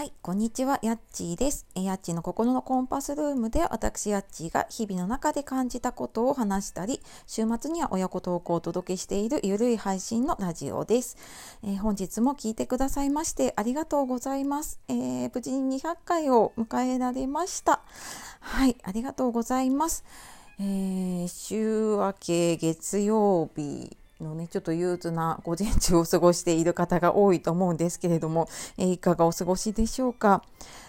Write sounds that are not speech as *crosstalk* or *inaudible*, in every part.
はい、こんにちは、やっちーです。やっちーの心のコンパスルームで私やっちーが日々の中で感じたことを話したり、週末には親子トークをお届けしているゆるい配信のラジオです。えー、本日も聞いてくださいましてありがとうございます。えー、無事に200回を迎えられました。はい、ありがとうございます。えー、週明け月曜日のねちょっと憂鬱な午前中を過ごしている方が多いと思うんですけれども、えー、いかがお過ごしでしょうか？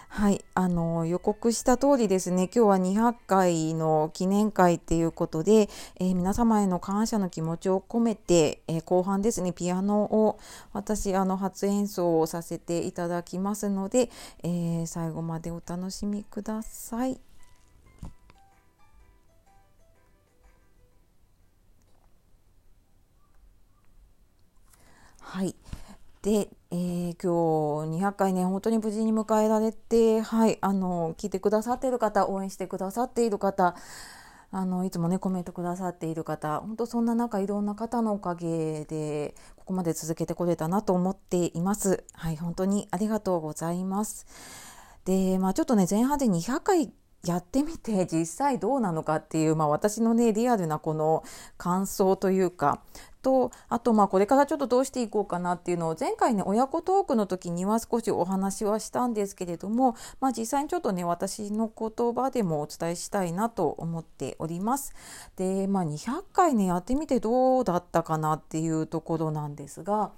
はい、あの予告した通りですね、今日は200回の記念会っていうことで、えー、皆様への感謝の気持ちを込めて、えー、後半ですね、ピアノを私あの初演奏をさせていただきますので、え最後までお楽しみください。はい。で、えー、今日200回ね、本当に無事に迎えられて、はい、あの、聞いてくださっている方、応援してくださっている方、あの、いつもね、コメントくださっている方、本当そんな中、いろんな方のおかげで、ここまで続けてこれたなと思っています。はい、本当にありがとうございます。で、まあちょっとね、前半で200回やってみて実際どうなのかっていう、まあ、私のねリアルなこの感想というかとあとまあこれからちょっとどうしていこうかなっていうのを前回ね親子トークの時には少しお話はしたんですけれども、まあ、実際にちょっとね私の言葉でもお伝えしたいなと思っております。でまあ200回ねやってみてどうだったかなっていうところなんですが。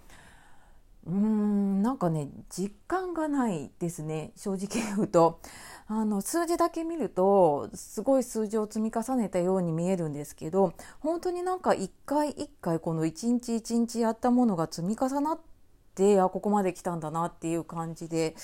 うーんなんかね実感がないですね正直言うと。あの数字だけ見るとすごい数字を積み重ねたように見えるんですけど本当になんか一回一回この一日一日やったものが積み重なってあここまで来たんだなっていう感じで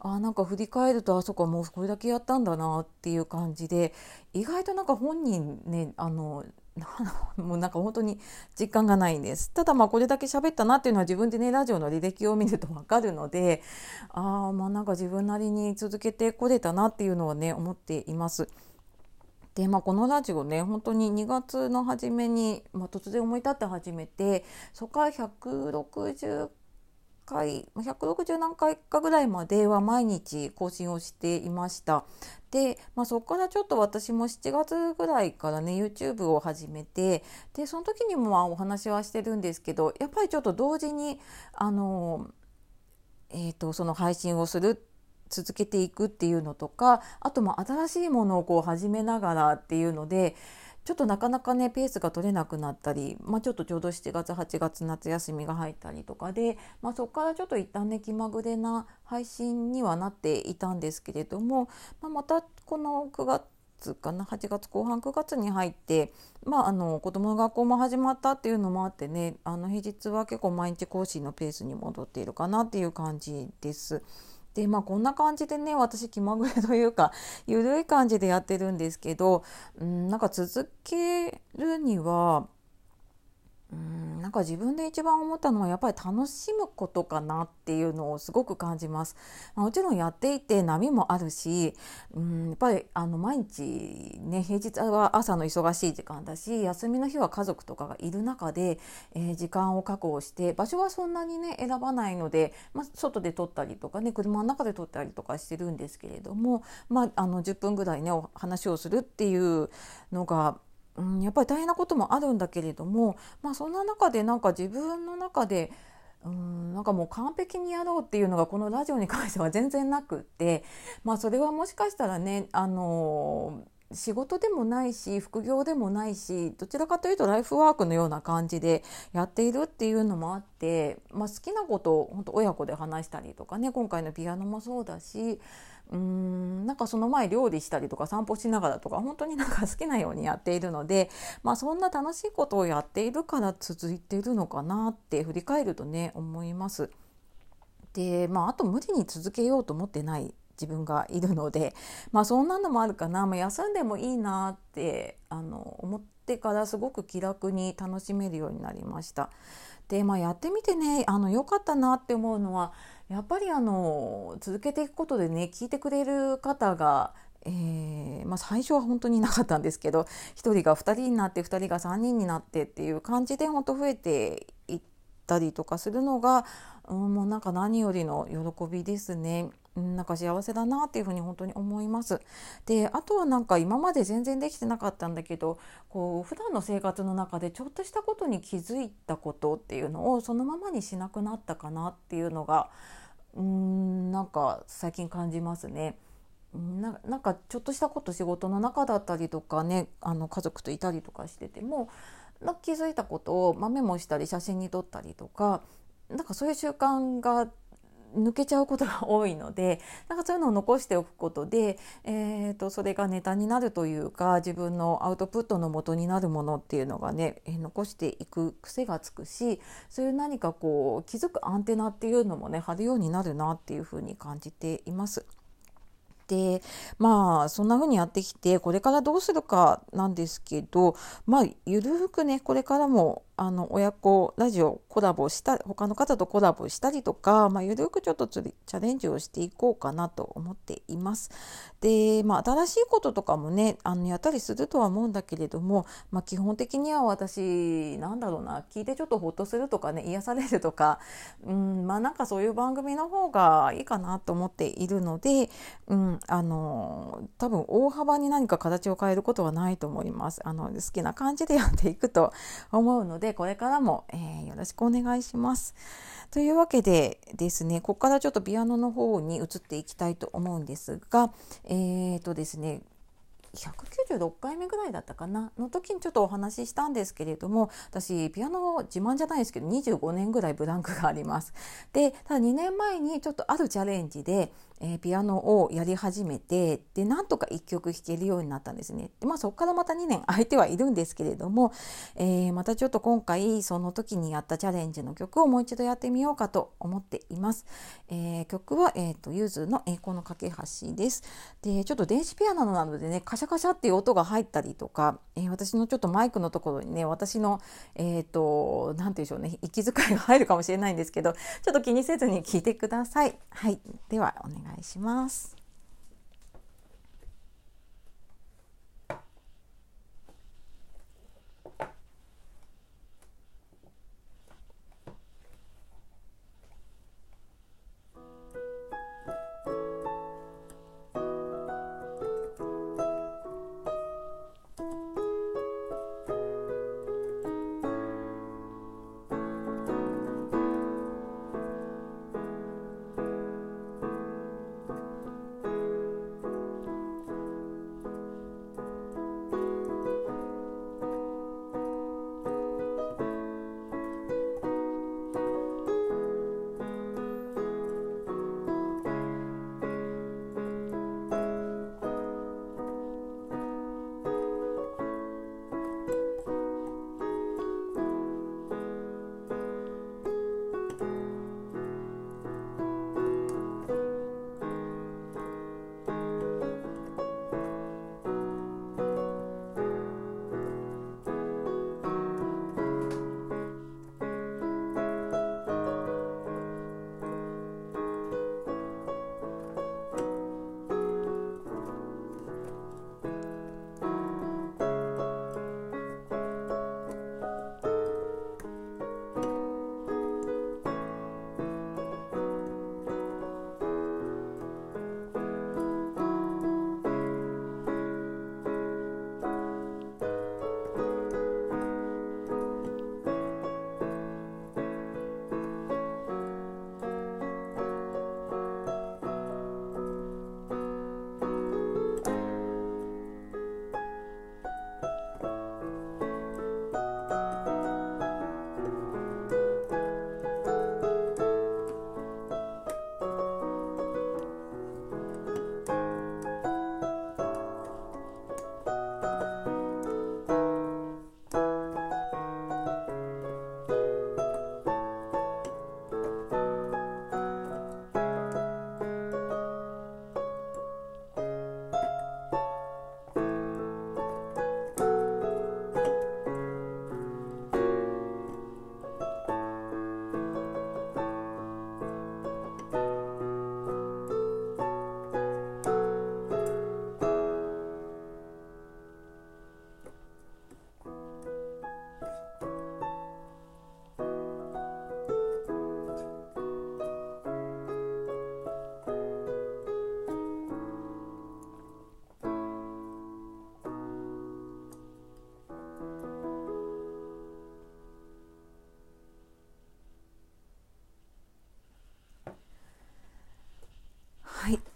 あなんか振り返るとあそこはもうこれだけやったんだなっていう感じで意外となんか本人ねあの *laughs* もうなんか本当に実感がないんです。ただまあこれだけ喋ったなっていうのは自分でねラジオの履歴を見るとわかるのでああまあなんか自分なりに続けてこれたなっていうのはね思っています。でまあ、このラジオね本当に2月の初めに、まあ、突然思い立って始めてそこから160回160何回かぐらいまでは毎日更新をしていました。で、まあ、そこからちょっと私も7月ぐらいからね YouTube を始めてでその時にもまあお話はしてるんですけどやっぱりちょっと同時にあの、えーと、その配信をする続けていくっていうのとかあとも新しいものをこう始めながらっていうのでちょっとなかなかねペースが取れなくなったり、まあ、ちょっとちょうど7月8月夏休みが入ったりとかで、まあ、そこからちょっと一旦ね気まぐれな配信にはなっていたんですけれども、まあ、またこの9月かな8月後半9月に入って、まあ、あの子どもの学校も始まったっていうのもあってねあの平日は結構毎日更新のペースに戻っているかなっていう感じです。でまあこんな感じでね私気まぐれというか *laughs* ゆるい感じでやってるんですけど、うん、なんか続けるにはうんなんか自分で一番思ったのはやっぱり楽しむことかなっていうのをすごく感じます。もちろんやっていて波もあるし、うんやっぱりあの毎日ね平日は朝の忙しい時間だし休みの日は家族とかがいる中で、えー、時間を確保して場所はそんなにね選ばないので、まあ、外で撮ったりとかね車の中で撮ったりとかしてるんですけれども、まあ、あの10分ぐらいねお話をするっていうのがうん、やっぱり大変なこともあるんだけれども、まあ、そんな中でなんか自分の中でうんなんかもう完璧にやろうっていうのがこのラジオに関しては全然なくって、まあ、それはもしかしたらね、あの仕事でもないし副業でもないしどちらかというとライフワークのような感じでやっているっていうのもあって、まあ、好きなことを本当親子で話したりとかね今回のピアノもそうだしうんなんかその前料理したりとか散歩しながらとか本当になんか好きなようにやっているので、まあ、そんな楽しいことをやっているから続いているのかなって振り返るとね思います。でまあ、あと無理に続けようと思ってない自分がいるので、まあ、そんなのもあるかな、まあ、休んでもいいなってあの思ってからすごく気楽に楽しめるようになりました。で、まあ、やってみてねあの良かったなって思うのはやっぱりあの続けていくことでね聞いてくれる方がえー、まあ、最初は本当になかったんですけど1人が2人になって2人が3人になってっていう感じで本当増えていったりとかするのが、うん、もうなんか何よりの喜びですね。なんか幸せだなっていうふうに本当に思います。であとはなんか今まで全然できてなかったんだけどこう普段の生活の中でちょっとしたことに気づいたことっていうのをそのままにしなくなったかなっていうのがうーんなんか最近感じますね。ななんかちょっとしたこと仕事の中だったりとかねあの家族といたりとかしてても気づいたことを、まあ、メモしたり写真に撮ったりとかなんかそういう習慣が抜けちゃうことが多いので *laughs* なんかそういうのを残しておくことで、えーと、それがネタになるというか自分のアウトプットの元になるものっていうのがね、えー、残していく癖がつくしそういう何かこう気づくアンテナっていうのもね張るようになるなっていうふうに感じています。でまあそんな風にやってきてこれからどうするかなんですけどまあゆるくねこれからもあの親子ラジオコラボした他の方とコラボしたりとか、まあ、ゆるくちょっとチャレンジをしていこうかなと思っています。で、まあ、新しいこととかもねあのやったりするとは思うんだけれども、まあ、基本的には私なんだろうな聞いてちょっとほっとするとかね癒されるとか、うんまあ、なんかそういう番組の方がいいかなと思っているので、うん、あの多分大幅に何か形を変えることはないと思います。あの好きな感じでやっていくと思うのでこれからも、えー、よろしくお願いします。というわけでですね、ここからちょっとピアノの方に移っていきたいと思うんですが、えーとですね、196回目ぐらいだったかな？の時にちょっとお話ししたんですけれども私ピアノ自慢じゃないですけど25年ぐらいブランクがあります。でただ2年前にちょっとあるチャレンジで、えー、ピアノをやり始めてでなんとか1曲弾けるようになったんですね。でまあそこからまた2年空いてはいるんですけれども、えー、またちょっと今回その時にやったチャレンジの曲をもう一度やってみようかと思っています。えー、曲は、えーと、ゆずの栄光の架け橋です。でちょっと電子ピアノなのでねカシャカシャっていう音が入ったりとか、えー、私のちょっとマイクのところにね私のえっ、ー、と何て言うんでしょうね息遣いが入るかもしれないんですけどちょっと気にせずに聞いてください。はいではお願い願いします。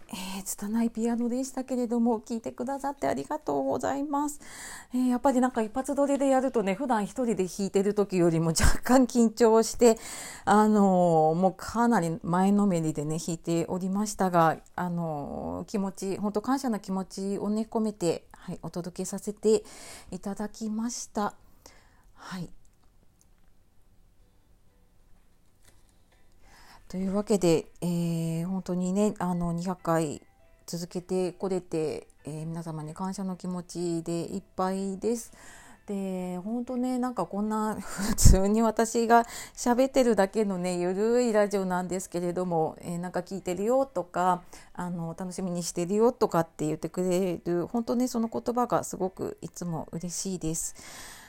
えー、拙いピアノでしたけれども聞いてくださってありがとうございます、えー、やっぱりなんか一発撮りでやるとね普段一人で弾いてる時よりも若干緊張してあのー、もうかなり前のめりでね弾いておりましたがあのー、気持ち本当感謝の気持ちをね込めてはいお届けさせていただきました。はい。というわけで、えー、本当にねあの200回続けてこれて、えー、皆様に感謝の気持ちでいっぱいです。で本当ねなんかこんな *laughs* 普通に私が喋ってるだけのねゆるいラジオなんですけれども、えー、なんか聞いてるよとかあの楽しみにしてるよとかって言ってくれる本当ねその言葉がすごくいつも嬉しいです。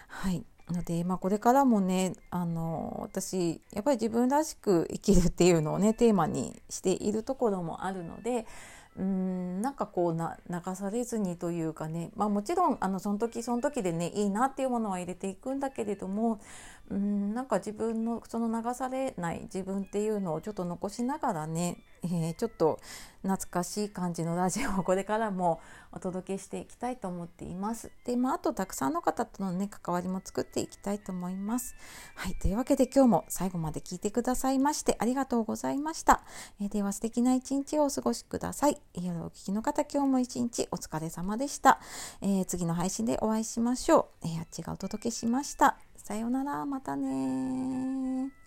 はいので、まあ、これからもねあの私やっぱり自分らしく生きるっていうのをねテーマにしているところもあるのでうんなんかこうな流されずにというかね、まあ、もちろんあのその時その時でねいいなっていうものは入れていくんだけれどもうんなんか自分のその流されない自分っていうのをちょっと残しながらね、えー、ちょっと懐かしい感じのラジオをこれからもお届けしていきたいと思っています。で、まあ、あとたくさんの方とのね関わりも作っていきたいと思います。はい、というわけで今日も最後まで聞いてくださいましてありがとうございました。えー、では素敵な一日をお過ごしください。夜お聞きの方今日も一日お疲れ様でした。えー、次の配信でお会いしましょう。えー、あっちがお届けしました。さようなら、またね